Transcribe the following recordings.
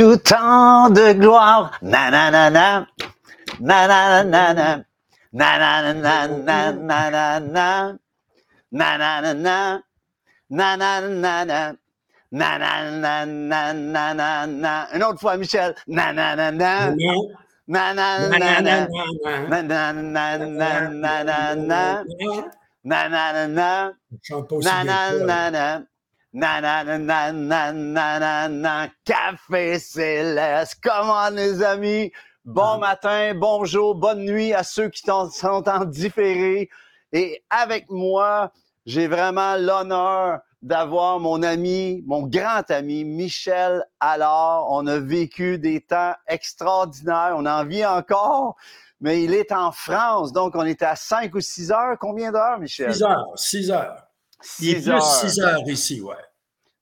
tout temps de gloire. Na na na na. Na na na na. Na na na na na na na. Na na na na. Na na na na. Na na na na na na na. Une autre fois, Michel. Na na na na. Na na na na. Na na na na na na na. Na na na na. Na na na na. Na na na na na na na na. Café Céleste. Comment les amis? Bon matin, bonjour, bonne nuit à ceux qui sont en différé. Et avec moi, j'ai vraiment l'honneur d'avoir mon ami, mon grand ami, Michel Allard. On a vécu des temps extraordinaires. On en vit encore, mais il est en France. Donc, on est à 5 ou 6 heures. Combien d'heures, Michel? 6 heures, 6 heures. Il est plus 6 heures ici, ouais.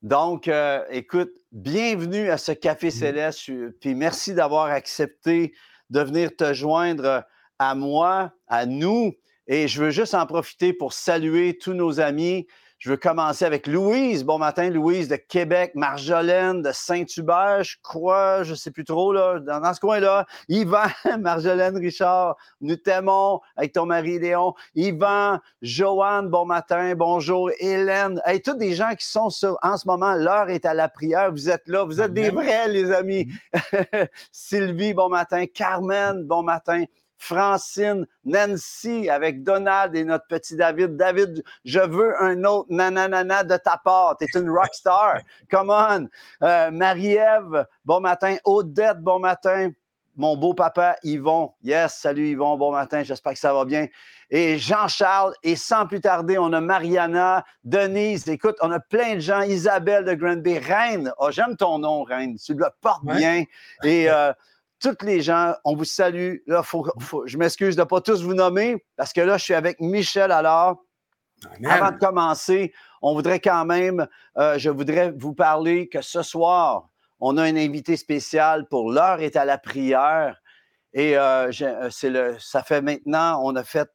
Donc, euh, écoute, bienvenue à ce Café Céleste. Puis merci d'avoir accepté de venir te joindre à moi, à nous. Et je veux juste en profiter pour saluer tous nos amis. Je veux commencer avec Louise. Bon matin, Louise de Québec, Marjolaine de Saint-Hubert, je crois, je ne sais plus trop, là, dans, ce coin-là. Yvan, Marjolaine Richard, nous t'aimons avec ton mari Léon. Yvan, Joanne, bon matin, bonjour. Hélène, hey, tous des gens qui sont sur, en ce moment, l'heure est à la prière. Vous êtes là, vous êtes des vrais, les amis. Sylvie, bon matin. Carmen, bon matin. Francine, Nancy avec Donald et notre petit David. David, je veux un autre nananana de ta part. Tu es une rockstar. Come on. Euh, Marie-Ève, bon matin. Odette, bon matin. Mon beau papa Yvon. Yes, salut Yvon, bon matin. J'espère que ça va bien. Et Jean-Charles, et sans plus tarder, on a Mariana, Denise. Écoute, on a plein de gens. Isabelle de Granby. Reine, oh, j'aime ton nom, Reine. Tu le portes bien. Et. Euh, toutes les gens, on vous salue. Là, je m'excuse de ne pas tous vous nommer parce que là, je suis avec Michel alors. Avant de commencer, on voudrait quand même, euh, je voudrais vous parler que ce soir, on a un invité spécial pour l'heure est à la prière. Et euh, euh, c'est le, ça fait maintenant, on a fait,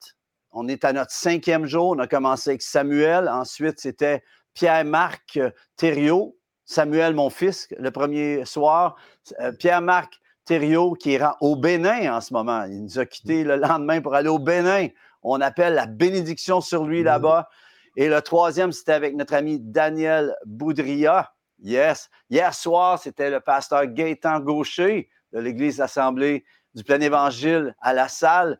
on est à notre cinquième jour. On a commencé avec Samuel. Ensuite, c'était Pierre-Marc Thériault. Samuel, mon fils, le premier soir. Pierre-Marc Thériault qui est au Bénin en ce moment. Il nous a quittés le lendemain pour aller au Bénin. On appelle la bénédiction sur lui là-bas. Et le troisième, c'était avec notre ami Daniel Boudria. Yes. Hier soir, c'était le pasteur Gaétan Gaucher de l'Église Assemblée du Plein Évangile à la salle.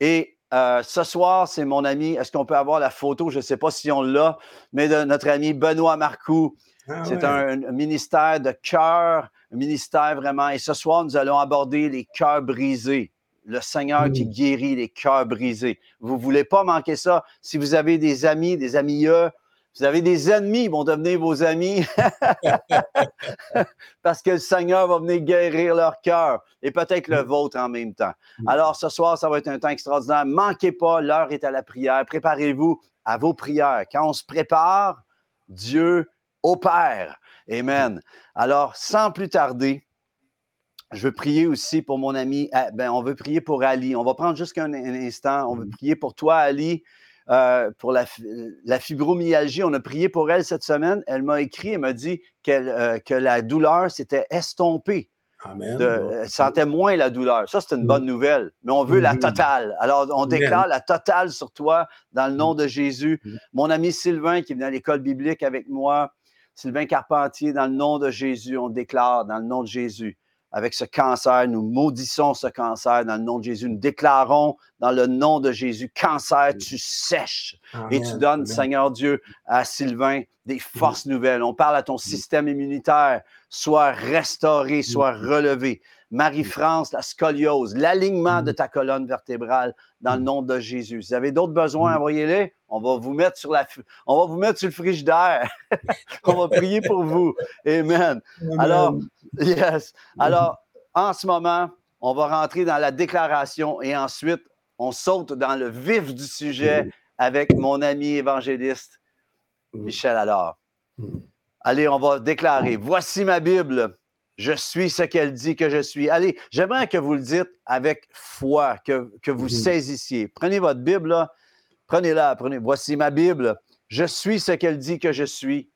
Et euh, ce soir, c'est mon ami. Est-ce qu'on peut avoir la photo? Je ne sais pas si on l'a, mais de notre ami Benoît Marcoux. Ah c'est un, ministère de cœur, un ministère vraiment. Et ce soir, nous allons aborder les cœurs brisés. Le Seigneur qui mmh. guérit les cœurs brisés. Vous ne voulez pas manquer ça? Si vous avez des amis, des amis, vous avez des ennemis, ils vont devenir vos amis. Parce que le Seigneur va venir guérir leur cœur et peut-être le mmh. vôtre en même temps. Mmh. Alors, ce soir, ça va être un temps extraordinaire. Manquez pas, l'heure est à la prière. Préparez-vous à vos prières. Quand on se prépare, Dieu au Père. Amen. Alors, sans plus tarder, je veux prier aussi pour mon ami. Ah, ben, on veut prier pour Ali. On va prendre juste un, instant. On veut mm. prier pour toi, Ali, euh, pour la, fibromyalgie. On a prié pour elle cette semaine. Elle m'a écrit et m'a dit euh, que la douleur s'était estompée. Amen. elle sentait moins la douleur. Ça, c'est une bonne nouvelle. Mais on veut la mm. totale. Alors, on déclare la totale sur toi dans le nom de Jésus. Mon ami Sylvain, qui vient à l'école biblique avec moi, Sylvain Carpentier, dans le nom de Jésus, on déclare dans le nom de Jésus, avec ce cancer, nous maudissons ce cancer dans le nom de Jésus. Nous déclarons dans le nom de Jésus, cancer, tu sèches et tu donnes, Seigneur Dieu, à Sylvain des forces nouvelles. On parle à ton système immunitaire, soit restauré, soit relevé. Marie-France, la scoliose, l'alignement de ta colonne vertébrale dans le nom de Jésus. Si vous avez d'autres besoins, envoyez-les. On va vous mettre sur la, on va vous mettre sur le frigidaire. on va prier pour vous. Amen. Alors, yes. Alors, en ce moment, on va rentrer dans la déclaration et ensuite, on saute dans le vif du sujet avec mon ami évangéliste, Michel Allard. Allez, on va déclarer. Voici ma Bible. Je suis ce qu'elle dit que je suis. Allez, j'aimerais que vous le dites avec foi, que, que vous saisissiez. Prenez votre Bible, prenez-la, prenez. Voici ma Bible. Je suis ce qu'elle dit que je suis.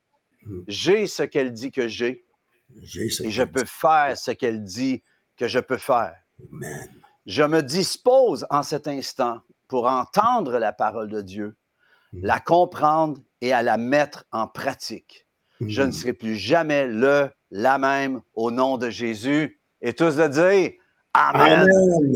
J'ai ce qu'elle dit que j'ai. Et je peux faire ce qu'elle dit que je peux faire. Je me dispose en cet instant pour entendre la parole de Dieu, mm. la comprendre et à la mettre en pratique. Je ne serai plus jamais le, la même au nom de Jésus. Et tous de dire Amen.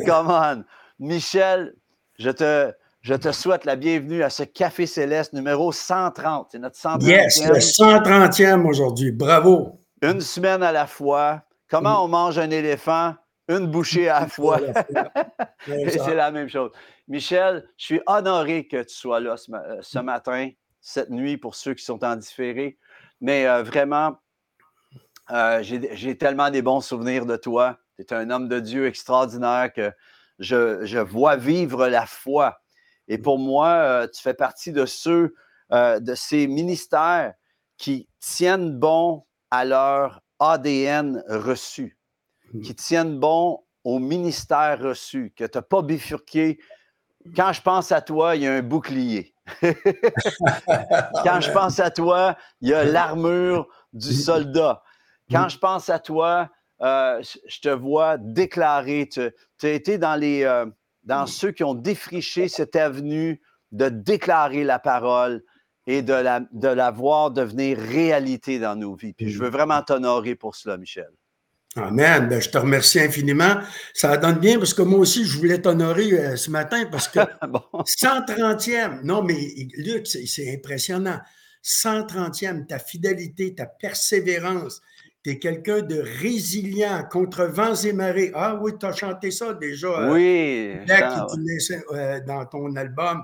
Come on. Michel, je te, je te souhaite la bienvenue à ce Café Céleste numéro 130. C'est notre 130e. Yes, le 130e aujourd'hui. Bravo. Une semaine à la fois. Comment mm. on mange un éléphant? Une bouchée à la fois. c'est la même chose. Michel, je suis honoré que tu sois là ce, euh, mm. matin, cette nuit, pour ceux qui sont en différé. Mais euh, vraiment, euh, j'ai tellement des bons souvenirs de toi. Tu es un homme de Dieu extraordinaire que je, vois vivre la foi. Et pour moi, tu fais partie de ceux, de ces ministères qui tiennent bon à leur ADN reçu, qui mm. tiennent bon au ministère reçu, que tu n'as pas bifurqué. Quand je pense à toi, il y a un bouclier. Quand je pense à toi, il y a l'armure du soldat. Quand je pense à toi, euh, je te vois déclarer, tu as été dans, les, euh, dans ceux qui ont défriché cette avenue de déclarer la parole, et de la, de la voir devenir réalité dans nos vies. Puis je veux vraiment t'honorer pour cela, Michel. Amen. Ben, je te remercie infiniment. Ça donne bien parce que moi aussi, je voulais t'honorer euh, ce matin parce que 130e, non, mais Luc, c'est impressionnant. 130e, ta fidélité, ta persévérance. Tu es quelqu'un de résilient contre vents et marées. Ah oui, tu as chanté ça déjà. Euh, oui. Euh, dans ton album.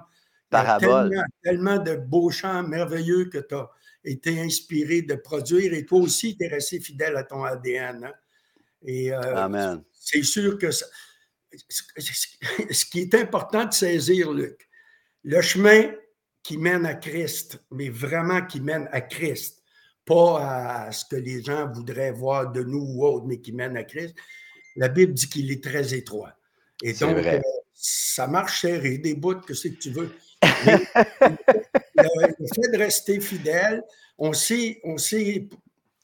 Parabole. Tellement, tellement, de beaux chants merveilleux que tu as été inspiré de produire et toi aussi, tu es resté fidèle à ton ADN. Hein. Et euh, Amen. c'est sûr que ce qui est important de saisir, Luc, le chemin qui mène à Christ, mais vraiment qui mène à Christ, pas à ce que les gens voudraient voir de nous ou autres, mais qui mène à Christ, la Bible dit qu'il est très étroit. Et donc, euh, ça marche serré, des bouts, que c'est que tu veux le, fait de rester fidèle, on sait, on sait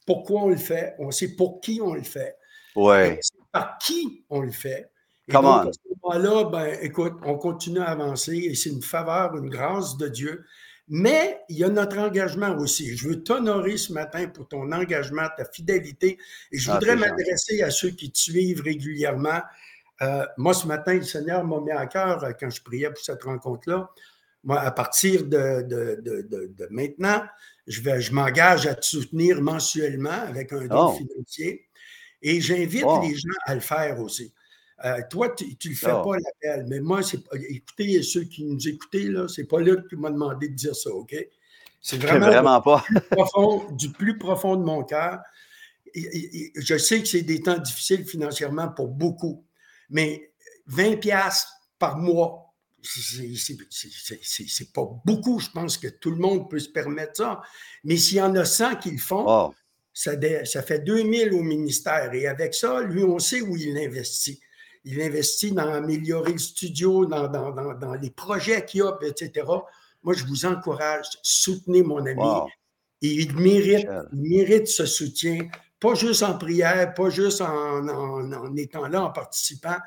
pourquoi on le fait, on sait pour qui on le fait. Ouais. par qui on le fait. Et donc, à ce moment-là, ben, écoute, on continue à avancer et c'est une faveur, une grâce de Dieu. Mais il y a notre engagement aussi. Je veux t'honorer ce matin pour ton engagement, ta fidélité. Et je ah, voudrais m'adresser à ceux qui te suivent régulièrement. Euh, moi, ce matin, le Seigneur m'a mis à cœur euh, quand je priais pour cette rencontre-là moi, à partir de, maintenant, je, vais, je m'engage à te soutenir mensuellement avec un don oh. financier et j'invite oh. les gens à le faire aussi. Euh, toi, tu ne le fais oh. pas l'appel, mais moi, c'est écoutez, ceux qui nous écoutez, là, c'est pas Luc qui m'a demandé de dire ça, OK? C'est vraiment, vraiment pas. du, plus profond, du plus profond de mon cœur. Je sais que c'est des temps difficiles financièrement pour beaucoup, mais 20 pièces par mois c'est pas beaucoup. Je pense que tout le monde peut se permettre ça. Mais s'il y en a 100 qui le font, ça, ça, fait 2000 au ministère. Et avec ça, lui, on sait où il investit. Il investit dans améliorer le studio, dans, dans, dans, les projets qu'il a, etc. Moi, je vous encourage, soutenez mon ami. Et il mérite, il mérite ce soutien, pas juste en prière, pas juste en, en, en étant là, en participant,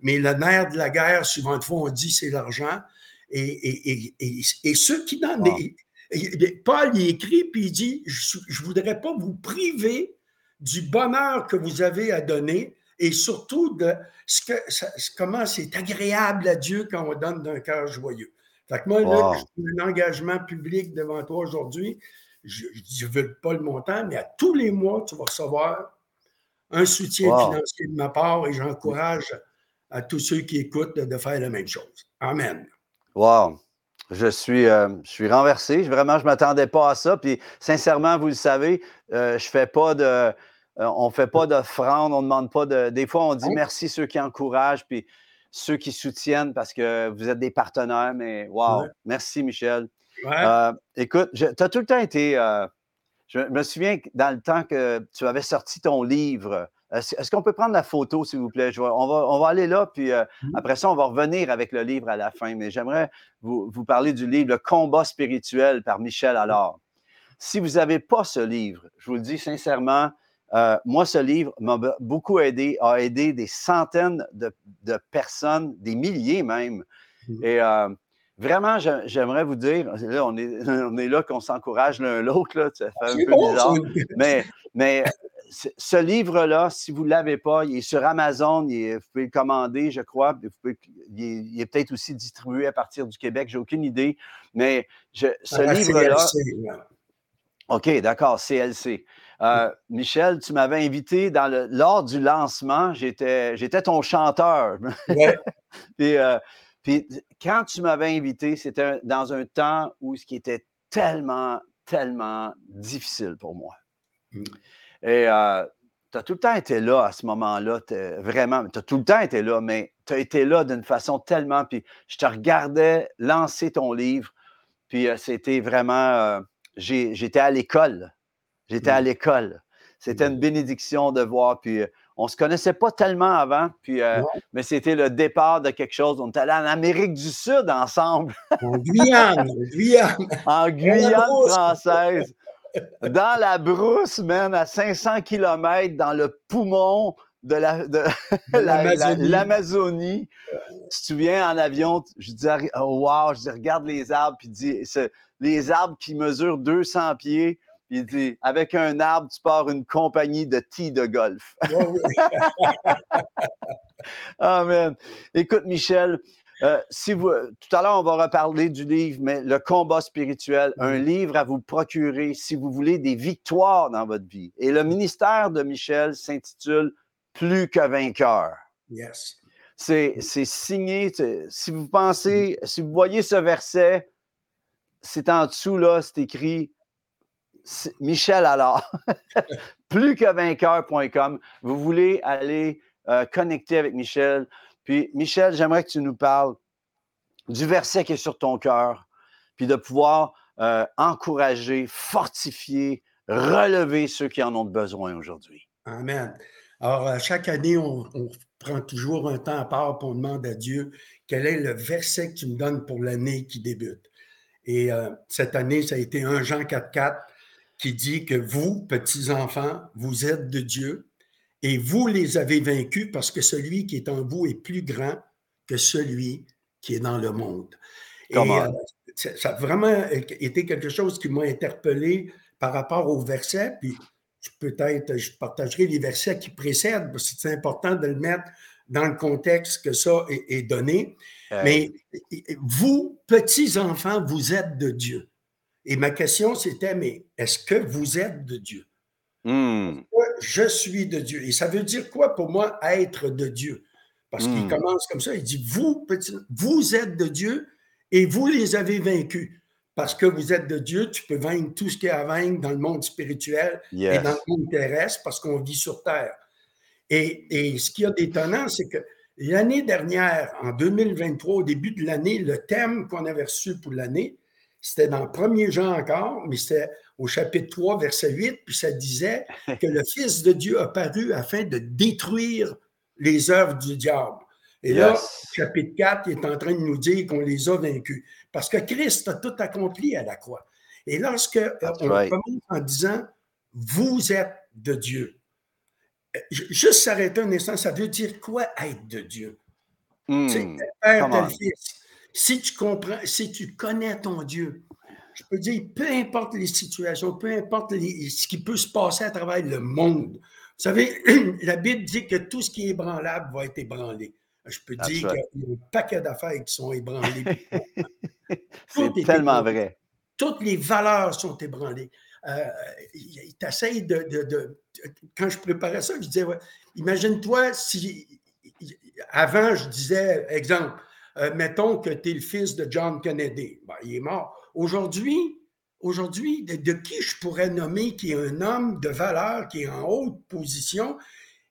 mais le nerf de la guerre, souvent de fois, on dit c'est l'argent. Et, et, ceux qui n'en Paul y écrit, puis il dit Je ne voudrais pas vous priver du bonheur que vous avez à donner et surtout de ce que, comment c'est agréable à Dieu quand on donne d'un cœur joyeux. Fait que moi, là, j'ai un engagement public devant toi aujourd'hui. Je ne veux pas le montant, mais à tous les mois, tu vas recevoir un soutien financier de ma part et j'encourage à tous ceux qui écoutent de, faire la même chose. Amen. Wow. Je suis, euh, je suis renversé. Vraiment, je ne m'attendais pas à ça. Puis, sincèrement, vous le savez, euh, je fais pas de. Euh, on ne fait pas d'offrande, on ne demande pas de. Des fois, on dit merci ceux qui encouragent, puis ceux qui soutiennent parce que vous êtes des partenaires. Mais wow, merci Michel. écoute, tu as tout le temps été. je me souviens dans le temps que tu avais sorti ton livre, est-ce qu'on peut prendre la photo, s'il vous plaît? on, va, on, va, aller là, puis euh, mmh. après ça, on va revenir avec le livre à la fin. Mais j'aimerais vous, parler du livre Le combat spirituel par Michel Allard. Si vous n'avez pas ce livre, je vous le dis sincèrement, euh, moi, ce livre m'a beaucoup aidé, a aidé des centaines de, personnes, des milliers même. Mmh. Et euh, vraiment, j'aimerais vous dire, là, on est, on est là qu'on s'encourage l'un l'autre, ça fait un peu bizarre. Mais, mais ce livre-là, si vous ne l'avez pas, il est sur Amazon, vous pouvez le commander, je crois. il est, peut-être aussi distribué à partir du Québec, j'ai aucune idée. Mais ce livre-là. OK, d'accord, CLC. Euh, Michel, tu m'avais invité dans le, lors du lancement, j'étais, j'étais ton chanteur. Ouais. Euh, puis, quand tu m'avais invité, c'était dans un temps où ce qui était tellement, tellement difficile pour moi. Mmh. Et euh, tu as tout le temps été là à ce moment-là, vraiment, tu as tout le temps été là, mais tu as été là d'une façon tellement, puis je te regardais lancer ton livre, puis c'était vraiment, j'étais à l'école J'étais à mmh. l'école. C'était une mmh. bénédiction de voir. Puis euh, on ne se connaissait pas tellement avant, puis, euh, mais c'était le départ de quelque chose. On est allé en Amérique du Sud ensemble. En Guyane, Guyane. En Guyane française. Dans la brousse, même, à 500 km, dans le poumon de l'Amazonie. La, tu te souviens, en avion, je dis, oh, wow, je dis, regarde les arbres, puis dis, les arbres qui mesurent 200 pieds il dit Avec un arbre, tu pars une compagnie de tea de golf. Amen. Écoute, Michel, euh, si vous, tout à l'heure, on va reparler du livre, mais le combat spirituel, un livre à vous procurer si vous voulez des victoires dans votre vie. Et le ministère de Michel s'intitule Plus que vainqueur. Yes. C'est signé. Si vous pensez, si vous voyez ce verset, c'est en dessous, là, c'est écrit Michel alors, plus que vainqueur.com. Vous voulez aller euh, connecter avec Michel. Puis, Michel, j'aimerais que tu nous parles du verset qui est sur ton cœur, puis de pouvoir euh, encourager, fortifier, relever ceux qui en ont besoin aujourd'hui. Amen. Alors, chaque année, on, prend toujours un temps à part pour demander à Dieu quel est le verset que tu me donnes pour l'année qui débute. Et euh, cette année, ça a été 1 Jean 4.4 qui dit que vous, petits-enfants, vous êtes de Dieu et vous les avez vaincus parce que celui qui est en vous est plus grand que celui qui est dans le monde. Et, euh, ça a vraiment été quelque chose qui m'a interpellé par rapport au verset, puis peut-être je partagerai les versets qui précèdent, parce que c'est important de le mettre dans le contexte que ça est, donné. Mais vous, petits-enfants, vous êtes de Dieu. Et ma question, c'était, mais est-ce que vous êtes de Dieu? Hmm. Je suis de Dieu. Et ça veut dire quoi pour moi, être de Dieu? Parce qu'il hmm. commence comme ça, il dit, vous, petit, vous êtes de Dieu et vous les avez vaincus. Parce que vous êtes de Dieu, tu peux vaincre tout ce qu'il y a à vaincre dans le monde spirituel et dans le monde terrestre parce qu'on vit sur Terre. Et, et ce qui est d'étonnant, c'est que l'année dernière, en 2023, au début de l'année, le thème qu'on avait reçu pour l'année, c'était dans le premier Jean encore, mais c'était au chapitre 3, verset 8, puis ça disait que le Fils de Dieu a paru afin de détruire les œuvres du diable. Et là, chapitre 4 il est en train de nous dire qu'on les a vaincus. Parce que Christ a tout accompli à la croix. Et lorsque euh, on commence en disant Vous êtes de Dieu, euh, juste s'arrêter un instant, ça veut dire quoi être de Dieu? Hmm. C'est Père, tel Fils si tu comprends, si tu connais ton Dieu, je peux dire, peu importe les situations, peu importe ce qui peut se passer à travers le monde. Vous savez, la Bible dit que tout ce qui est ébranlable va être ébranlé. Je peux dire qu'il y a un paquet d'affaires qui sont ébranlées. C'est tellement vrai. Toutes les valeurs sont ébranlées. Euh, il t'essaye de, de, Quand je préparais ça, je disais, imagine-toi si. Avant, je disais, exemple, euh, mettons que tu es le fils de John Kennedy. Ben, il est mort. Aujourd'hui, aujourd'hui, de, qui je pourrais nommer qui est un homme de valeur, qui est en haute position,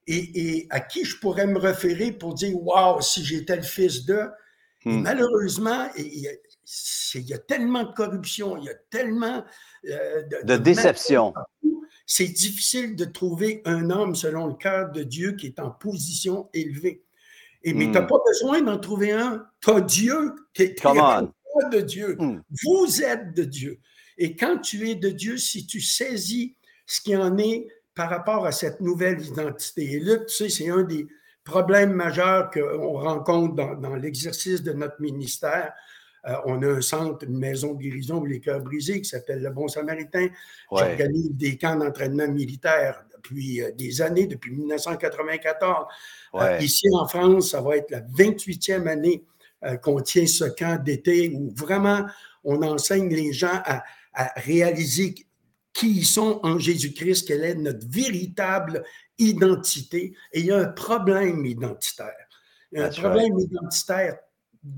et, à qui je pourrais me référer pour dire Waouh, si j'étais le fils de? Hmm. Malheureusement, il y, a, tellement de corruption, il y a tellement euh, de, de, déception. C'est difficile de trouver un homme selon le cœur de Dieu qui est en position élevée. Et, mais tu n'as hmm. pas besoin d'en trouver un. Tu as Dieu qui est de Dieu. Hmm. Vous êtes de Dieu. Et quand tu es de Dieu, si tu saisis ce qui en est, par rapport à cette nouvelle identité. Et là, tu sais, c'est un des problèmes majeurs qu'on rencontre dans, l'exercice de notre ministère. Euh, on a un centre, une maison de guérison pour les cœurs brisés qui s'appelle le Bon Samaritain. J'organise des camps d'entraînement militaire depuis euh, des années, depuis 1994. Euh, ici en France, ça va être la 28e année qu'on tient ce camp d'été où vraiment on enseigne les gens à, à réaliser qui ils sont en Jésus-Christ, quelle est notre véritable identité. Et il y a un problème identitaire. Il y a un problème identitaire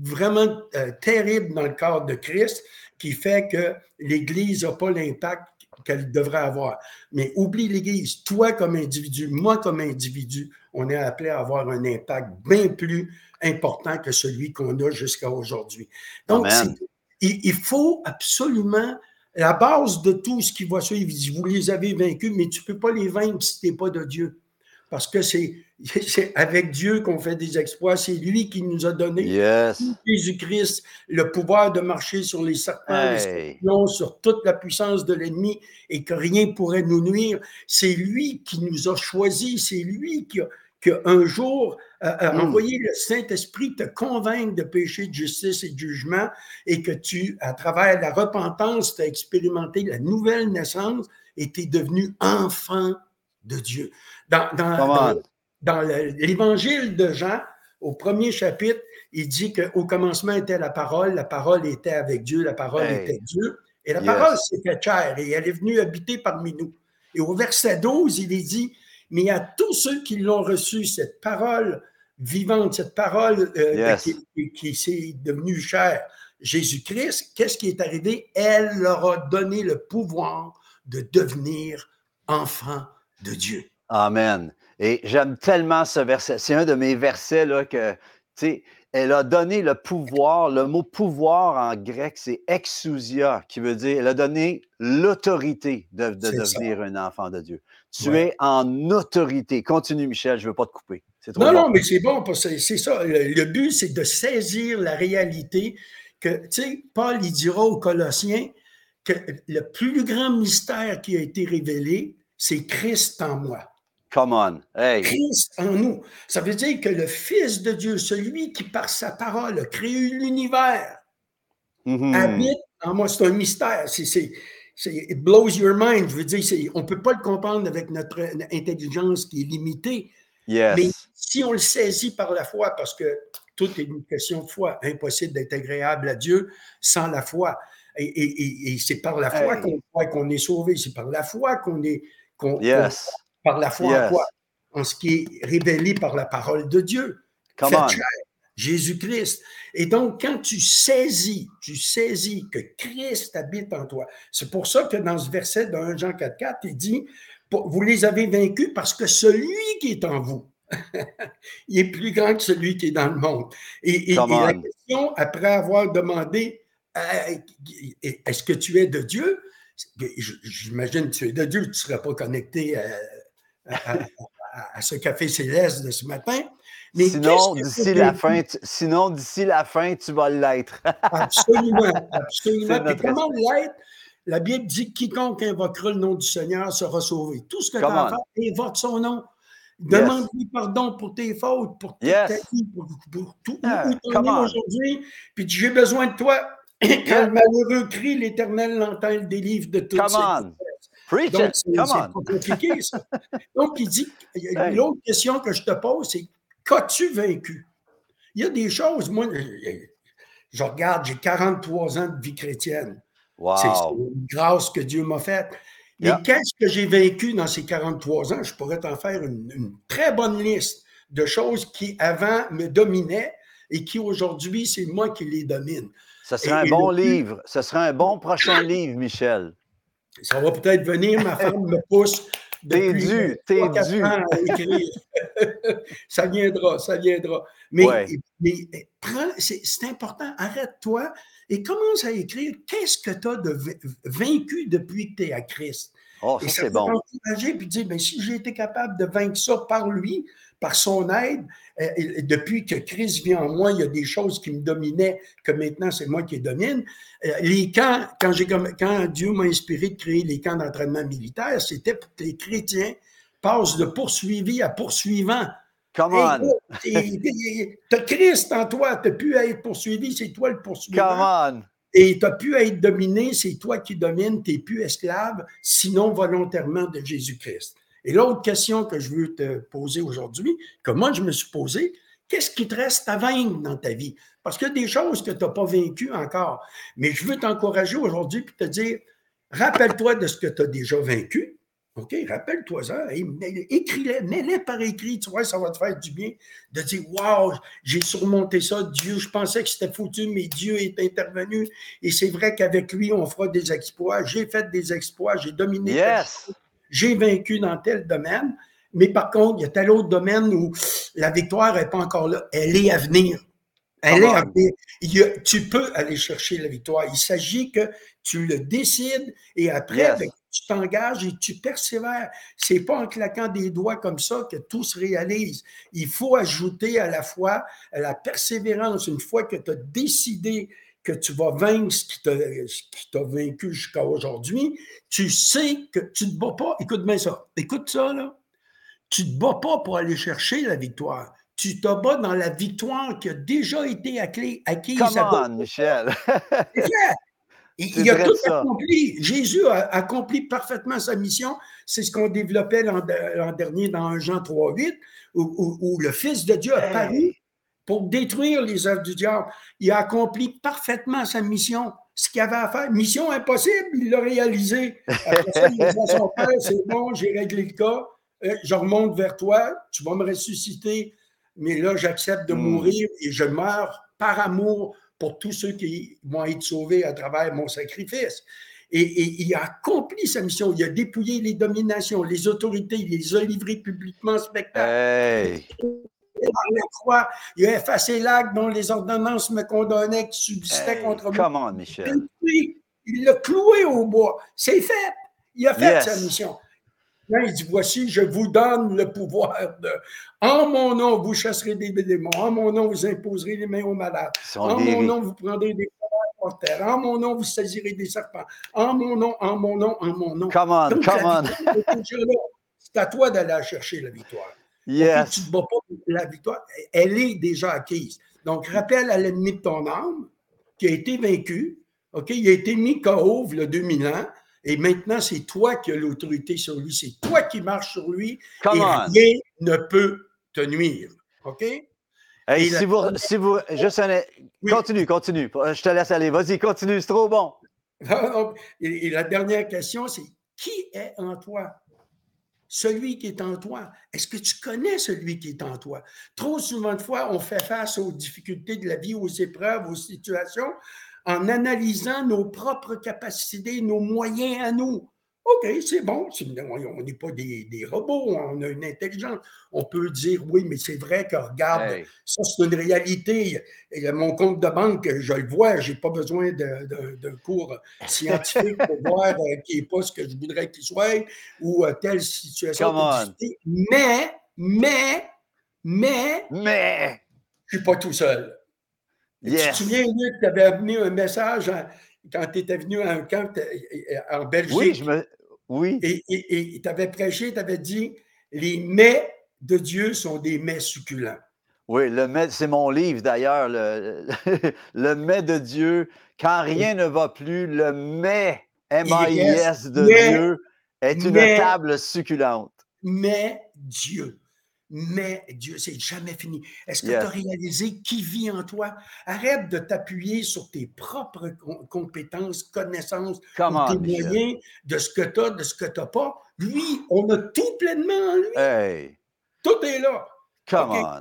vraiment euh, terrible dans le cadre de Christ qui fait que l'Église n'a pas l'impact qu'elle devrait avoir. Mais oublie l'Église. Toi comme individu, moi comme individu, on est appelé à avoir un impact bien plus important que celui qu'on a jusqu'à aujourd'hui. Donc, il, faut absolument la base de tout ce qui va suivre, il dit, vous les avez vaincus, mais tu ne peux pas les vaincre si tu n'es pas de Dieu. Parce que c'est avec Dieu qu'on fait des exploits. C'est lui qui nous a donné, Jésus-Christ, le pouvoir de marcher sur les serpents, les sur toute la puissance de l'ennemi et que rien ne pourrait nous nuire. C'est lui qui nous a choisis. C'est lui qui a, qu'un jour, euh, euh, hmm. envoyer le Saint-Esprit te convaincre de péché, de justice et de jugement, et que tu, à travers la repentance, tu as expérimenté la nouvelle naissance et tu es devenu enfant de Dieu. Dans, dans, l'évangile de Jean, au premier chapitre, il dit qu'au commencement était la parole, la parole était avec Dieu, la parole était Dieu, et la parole s'était chair, et elle est venue habiter parmi nous. Et au verset 12, il est dit, mais à tous ceux qui l'ont reçu, cette parole vivante, cette parole euh, qui, s'est devenue chère, Jésus-Christ, qu'est-ce qui est arrivé? Elle leur a donné le pouvoir de devenir enfants de Dieu. Amen. Et j'aime tellement ce verset. C'est un de mes versets là, que, tu sais, elle a donné le pouvoir. Le mot pouvoir en grec, c'est exousia, qui veut dire, elle a donné l'autorité de, devenir un enfant de Dieu. Tu es en autorité. Continue, Michel, je ne veux pas te couper. non, non, mais c'est bon, c'est ça. Le, but, c'est de saisir la réalité que, tu sais, Paul, il dira aux Colossiens que le plus grand mystère qui a été révélé, c'est Christ en moi. Come on. Hey. Christ en nous. Ça veut dire que le Fils de Dieu, celui qui par sa parole a créé l'univers, mm-hmm. habite en moi. C'est un mystère. C'est, it blows your mind. Je veux dire, on ne peut pas le comprendre avec notre intelligence qui est limitée. Mais si on le saisit par la foi, parce que tout est une question de foi, impossible d'être agréable à Dieu sans la foi. Et, c'est par la foi qu'on croit qu'on est sauvé, c'est par la foi qu'on est. yes. par la foi en quoi? En ce qui est révélé par la parole de Dieu. Jésus-Christ. Et donc, quand tu saisis, tu saisis que Christ habite en toi, c'est pour ça que dans ce verset de 1 Jean 4, 4, il dit, vous les avez vaincus parce que celui qui est en vous, il est plus grand que celui qui est dans le monde. Et, la question, après avoir demandé, euh, est-ce que tu es de Dieu? J'imagine que tu es de Dieu, tu ne serais pas connecté à, à, ce café céleste de ce matin sinon, d'ici la, fin, tu, sinon, la fin, tu vas l'être. absolument, absolument. Comment l'être? La Bible dit quiconque invoquera le nom du Seigneur sera sauvé. Tout ce que tu as fait, invoque son nom. Demande-lui pardon pour tes fautes, pour ta vie, pour, tout yeah. où aujourd'hui. Puis j'ai besoin de toi. Quand le malheureux crie, l'Éternel l'entend, le délivre de toutes Come Preach Donc, c'est pas compliqué, ça. Donc, il dit, l'autre question que je te pose, c'est Qu'as-tu vaincu? Il y a des choses, moi, je regarde, j'ai 43 ans de vie chrétienne. C'est une grâce que Dieu m'a faite. Mais qu'est-ce que j'ai vaincu dans ces 43 ans? Je pourrais t'en faire une, très bonne liste de choses qui avant me dominaient et qui aujourd'hui, c'est moi qui les domine. Ce serait un bon livre. Ce serait un bon prochain livre, Michel. Ça va peut-être venir, ma femme me pousse T'es dû, t'es dû. ça viendra, ça viendra. Mais, c'est important, arrête-toi et commence à écrire qu'est-ce que tu as de vaincu depuis que tu es à Christ? Oh, ça, c'est bon. puis dire, ben, si j'ai été capable de vaincre ça par lui, par son aide, euh, depuis que Christ vit en moi, il y a des choses qui me dominaient, que maintenant c'est moi qui les domine. Euh, les camps, quand, quand Dieu m'a inspiré de créer les camps d'entraînement militaire, c'était pour que les chrétiens passe de poursuivi à poursuivant. Come on! Tu as Christ en toi, tu n'as plus à être poursuivi, c'est toi le poursuivant. Come on! Et tu n'as plus à être dominé, c'est toi qui domines, tu n'es plus esclave, sinon volontairement de Jésus-Christ. Et l'autre question que je veux te poser aujourd'hui, que moi je me suis posée, qu'est-ce qui te reste à vaincre dans ta vie? Parce qu'il y a des choses que tu n'as pas vaincues encore. Mais je veux t'encourager aujourd'hui et te dire, rappelle-toi de ce que tu as déjà vaincu. OK, rappelle-toi ça, écris-les, mets-les par écrit, tu vois, ça va te faire du bien de dire Waouh, j'ai surmonté ça, Dieu, je pensais que c'était foutu, mais Dieu est intervenu. Et c'est vrai qu'avec lui, on fera des exploits. J'ai fait des exploits, j'ai dominé, yes. J'ai vaincu dans tel domaine. Mais par contre, il y a tel autre domaine où la victoire n'est pas encore là. Elle est à venir. Elle est à venir. tu peux aller chercher la victoire. Il s'agit que tu le décides et après, ben, tu t'engages et tu persévères. C'est pas en claquant des doigts comme ça que tout se réalise. Il faut ajouter à la fois la persévérance. Une fois que tu as décidé que tu vas vaincre ce qui t'a vaincu jusqu'à aujourd'hui, tu sais que tu ne te bats pas. Écoute bien ça. Écoute ça, là. Tu ne te bats pas pour aller chercher la victoire. Tu te bats dans la victoire qui a déjà été acquise. Comment, Michel? Il, a tout accompli. Jésus a accompli parfaitement sa mission. C'est ce qu'on développait l'an dernier dans Jean 3.8, où, où, le Fils de Dieu a paru pour détruire les œuvres du diable. Il a accompli parfaitement sa mission. Ce qu'il avait à faire, mission impossible, il l'a réalisé. Après ça, il a dit à son père, c'est bon, j'ai réglé le cas, euh, je remonte vers toi, tu vas me ressusciter, mais là, j'accepte de hmm. mourir et je meurs par amour pour tous ceux qui vont être sauvés à travers mon sacrifice. Et, il a accompli sa mission. Il a dépouillé les dominations, les autorités, il les a livrés publiquement en spectacle. Il a effacé l'acte dont les ordonnances me condamnaient qui subsistaient contre moi. Michel? Il l'a cloué au bois. C'est fait. Il a fait sa mission il dit Voici, je vous donne le pouvoir de. En mon nom, vous chasserez des démons. En mon nom, vous imposerez les mains aux malades. En mon nom, vous prendrez des terre. En mon nom, vous saisirez des serpents. En mon nom, en mon nom, en mon nom. Come on, come on. C'est à toi d'aller chercher la victoire. Yes. tu ne bats pas la victoire. Elle est déjà acquise. Donc, rappelle à l'ennemi de ton âme qui a été vaincu. OK? Il a été mis KO a 2000 ans. Et maintenant, c'est toi qui as l'autorité sur lui. C'est toi qui marches sur lui. et rien ne peut te nuire. OK? si, vous, si vous, continue, continue. Je te laisse aller. Vas-y, continue, c'est trop bon. et, la dernière question, c'est qui est en toi? Celui qui est en toi. Est-ce que tu connais celui qui est en toi? Trop souvent de fois, on fait face aux difficultés de la vie, aux épreuves, aux situations, en analysant nos propres capacités, nos moyens à nous. OK, c'est bon, on n'est pas des, robots, on a une intelligence. On peut dire, oui, mais c'est vrai que, regarde, ça, c'est une réalité. Et mon compte de banque, je le vois, je n'ai pas besoin d'un cours scientifique pour voir euh, qu'il n'est pas ce que je voudrais qu'il soit ou euh, telle situation. Mais, mais, mais, mais, je ne suis pas tout seul. Tu te souviens, Luc, tu avais venu un message quand tu étais venu à un camp en Belgique? Oui, je me... oui. Et tu avais prêché, tu avais dit les mets de Dieu sont des mets succulents. Oui, le mets, c'est mon livre d'ailleurs, le, le mets de Dieu. Quand rien ne va plus, le mets, M-A-I-S de Dieu, est une table succulente. Mais Dieu mais Dieu, c'est jamais fini. Est-ce que tu as réalisé qui vit en toi? Arrête de t'appuyer sur tes propres compétences, connaissances, tes moyens, de ce que tu as, de ce que tu n'as pas. Lui, on a tout pleinement en lui. Tout est là.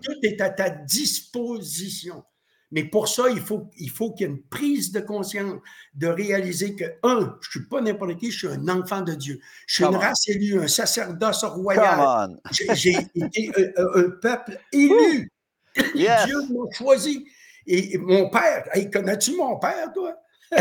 Tout est à ta disposition. Mais pour ça, il faut qu'il faut qu'il y ait une prise de conscience, de réaliser que, un, je ne suis pas n'importe qui, je suis un enfant de Dieu. Je suis une race élue, un sacerdoce royal. J'ai été un, peuple élu. Dieu m'a choisi. Et mon père, connais-tu mon père, toi?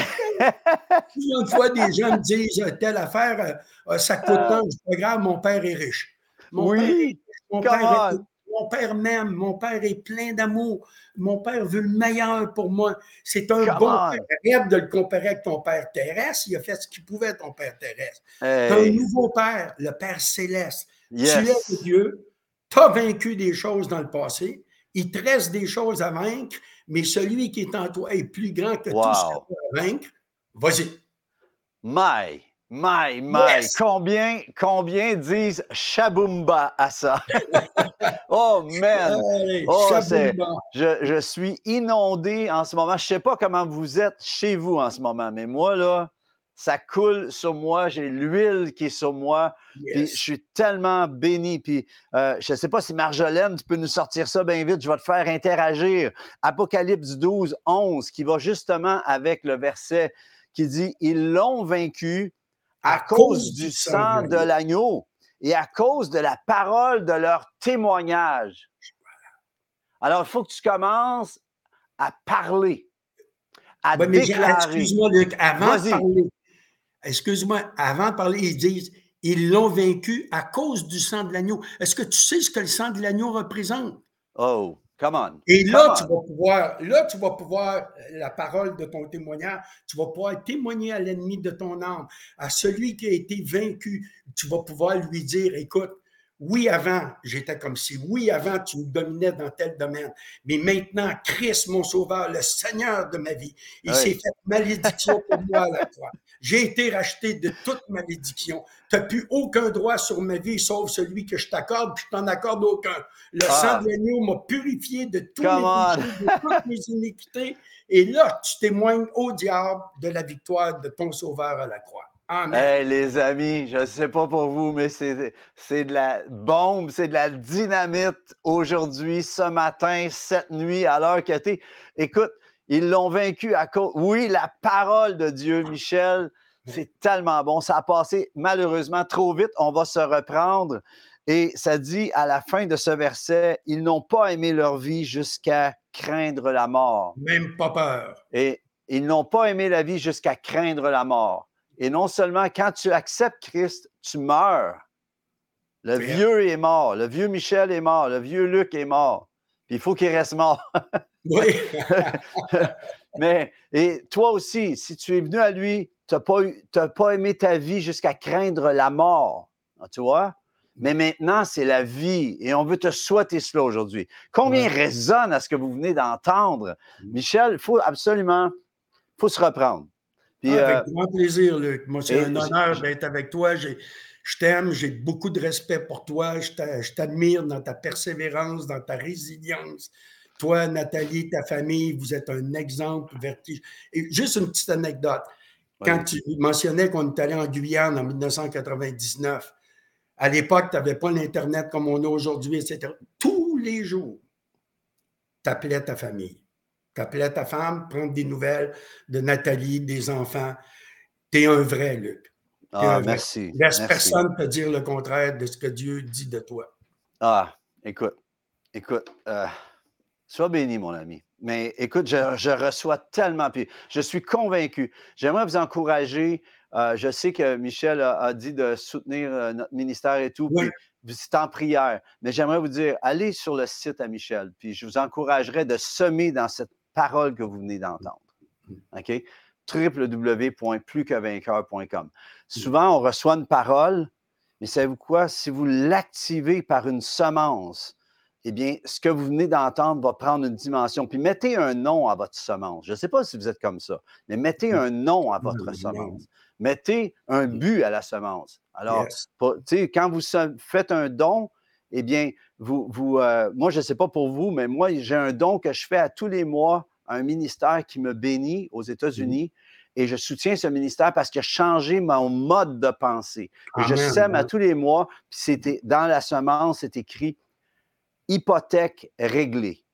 Une fois, des gens me disent telle affaire, euh, ça coûte tant, c'est pas grave, mon père est riche. oui, mon père est mon père m'aime, mon père est plein d'amour, mon père veut le meilleur pour moi. C'est un bon père. Arrête de le comparer avec ton père terrestre, il a fait ce qu'il pouvait, ton père terrestre. un nouveau père, le Père céleste. Tu es Dieu, tu as vaincu des choses dans le passé, il te reste des choses à vaincre, mais celui qui est en toi est plus grand que tout ce que tu as à vaincre. Vas-y. My, my, my. Combien, combien disent Shaboomba à ça? oh, man! oh, je, je, suis inondé en ce moment. Je ne sais pas comment vous êtes chez vous en ce moment, mais moi, là, ça coule sur moi, j'ai l'huile qui est sur moi, puis je suis tellement béni. Puis euh, je ne sais pas si Marjolaine, tu peux nous sortir ça bien vite, je vais te faire interagir. Apocalypse 12, 11, qui va justement avec le verset qui dit Ils l'ont vaincu à, cause, du sang de l'agneau et à cause de la parole de leur témoignage. Alors, il faut que tu commences à parler, à déclarer. Excuse-moi, Luc, avant de parler, excuse-moi, avant de parler, ils disent ils l'ont vaincu à cause du sang de l'agneau. Est-ce que tu sais ce que le sang de l'agneau représente? Oh, come on. Et là, tu vas pouvoir, là, tu vas pouvoir, la parole de ton témoignage, tu vas pouvoir témoigner à l'ennemi de ton âme, à celui qui a été vaincu. Tu vas pouvoir lui dire, écoute, oui, avant, j'étais comme si, oui, avant, tu me dominais dans tel domaine, mais maintenant, Christ, mon sauveur, le Seigneur de ma vie, il s'est fait malédiction pour moi à la croix. J'ai été racheté de toute malédiction. Tu n'as plus aucun droit sur ma vie sauf celui que je t'accorde, puis je t'en accorde aucun. Le ah. sang de l'agneau m'a purifié de, tous de toutes mes iniquités. Et là, tu témoignes au diable de la victoire de ton sauveur à la croix. Hey, les amis, je ne sais pas pour vous, mais c'est de la bombe, c'est de la dynamite aujourd'hui, ce matin, cette nuit, à l'heure que tu Écoute, ils l'ont vaincu à cause. Oui, la parole de Dieu, Michel, c'est tellement bon. Ça a passé malheureusement trop vite. On va se reprendre. Et ça dit à la fin de ce verset, ils n'ont pas aimé leur vie jusqu'à craindre la mort. Même pas peur. Et ils n'ont pas aimé la vie jusqu'à craindre la mort. Et non seulement quand tu acceptes Christ, tu meurs. Le vieux est mort, le vieux Michel est mort, le vieux Luc est mort. Puis il faut qu'il reste mort. oui. Mais, et toi aussi, si tu es venu à lui, tu n'as pas, pas aimé ta vie jusqu'à craindre la mort. Ah, tu vois? Mais maintenant, c'est la vie et on veut te souhaiter cela aujourd'hui. Combien résonne à ce que vous venez d'entendre? Mm. Michel, il faut absolument faut se reprendre. Ah, avec euh, grand plaisir, Luc. Moi, c'est un honneur d'être avec toi. Je t'aime, j'ai beaucoup de respect pour toi. Je t'admire dans ta persévérance, dans ta résilience. Toi, Nathalie, ta famille, vous êtes un exemple vertige. Et juste une petite anecdote. Quand tu mentionnais qu'on est allé en Guyane en 1999, à l'époque, tu n'avais pas l'Internet comme on a aujourd'hui, etc. Tous les jours, tu appelais ta famille. Tu appelais ta femme, prendre des nouvelles de Nathalie, des enfants. Tu es un vrai, Luc. Ah, merci. Laisse personne te dire le contraire de ce que Dieu dit de toi. Ah, écoute, écoute, euh, sois béni, mon ami. Mais écoute, je, reçois tellement, puis je suis convaincu. J'aimerais vous encourager. Euh, je sais que Michel a, dit de soutenir euh, notre ministère et tout. Oui. c'est en prière. Mais j'aimerais vous dire, allez sur le site à Michel, puis je vous encouragerais de semer dans cette parole que vous venez d'entendre. OK? www.plusquevainqueur.com. Souvent, on reçoit une parole, mais savez-vous quoi? Si vous l'activez par une semence, eh bien, ce que vous venez d'entendre va prendre une dimension. Puis mettez un nom à votre semence. Je ne sais pas si vous êtes comme ça, mais mettez un nom à votre semence. Mettez un but à la semence. Alors, quand vous faites un don, eh bien, vous, vous euh, moi, je ne sais pas pour vous, mais moi, j'ai un don que je fais à tous les mois à un ministère qui me bénit aux mmh États-Unis. Et je soutiens ce ministère parce qu'il a changé mon mode de pensée. Et je sème à tous les mois, puis c'était dans la semence, c'est écrit hypothèque réglée.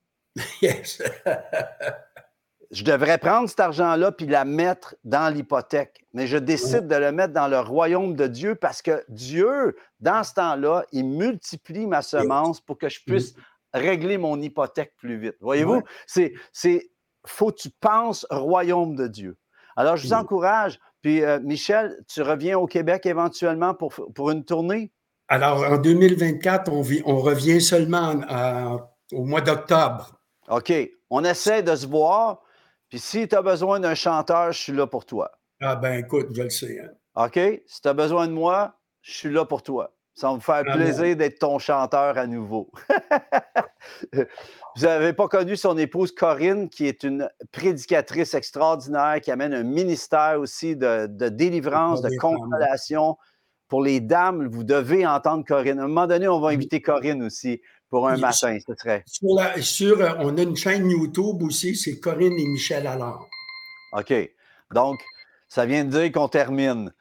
Yes. je devrais prendre cet argent-là puis la mettre dans l'hypothèque. Mais je décide de le mettre dans le royaume de Dieu parce que Dieu, dans ce temps-là, il multiplie ma semence pour que je mm-hmm. puisse régler mon hypothèque plus vite. Voyez-vous? C'est, c'est, faut que tu penses royaume de Dieu. Alors, je vous encourage. Puis, euh, Michel, tu reviens au Québec éventuellement pour, pour une tournée? Alors, en 2024, on, vit, on revient seulement au mois d'octobre. OK. On essaie de se voir. Puis si tu as besoin d'un chanteur, je suis là pour toi. Ah ben écoute, je le sais. Hein. OK? Si tu as besoin de moi, je suis là pour toi. Ça va me faire plaisir d'être ton chanteur à nouveau. Vous n'avez pas connu son épouse Corinne, qui est une prédicatrice extraordinaire, qui amène un ministère aussi de, délivrance, de consolation. Pour les dames, vous devez entendre Corinne. À un moment donné, on va inviter Corinne aussi pour un matin, ce serait. Sur, euh, on a une chaîne YouTube aussi, c'est Corinne et Michel Allard. OK. Donc, ça vient de dire qu'on termine.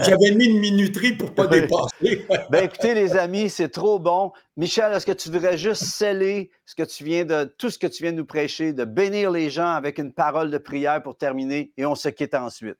J'avais mis une minuterie pour ne pas dépasser. ben écoutez, les amis, c'est trop bon. Michel, est-ce que tu voudrais juste sceller ce que tu viens de, tout ce que tu viens de nous prêcher, de bénir les gens avec une parole de prière pour terminer et on se quitte ensuite?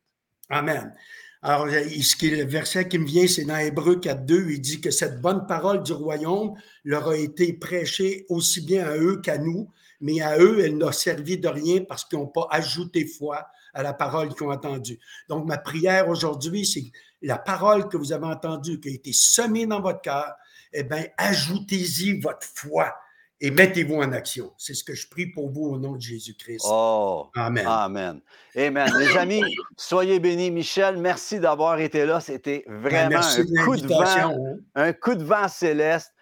Amen. Alors, ce qui le verset qui me vient, c'est dans Hébreu 4.2, il dit que cette bonne parole du royaume leur a été prêchée aussi bien à eux qu'à nous, mais à eux, elle n'a servi de rien parce qu'ils n'ont pas ajouté foi à la parole qu'ils ont entendue. Donc, ma prière aujourd'hui, c'est la parole que vous avez entendue, qui a été semée dans votre cœur, eh bien, ajoutez-y votre foi et mettez-vous en action. C'est ce que je prie pour vous au nom de Jésus-Christ. Oh, Amen. Amen. Amen. Les amis, soyez bénis. Michel, merci d'avoir été là. C'était ben, vraiment un coup de vent, hein. un coup de vent céleste.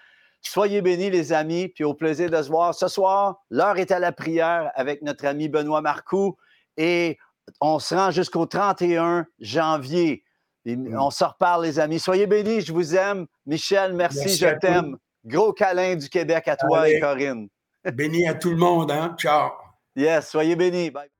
Soyez bénis, les amis, puis au plaisir de se voir. Ce soir, l'heure est à la prière avec notre ami Benoît Marcoux et on se rend jusqu'au 31 janvier. On se reparle, les amis. Soyez bénis, je vous aime. Michel, merci, je t'aime. Gros câlin du Québec à toi et Corinne. Béni à tout le monde, hein? Ciao. Yes, soyez bénis. Bye.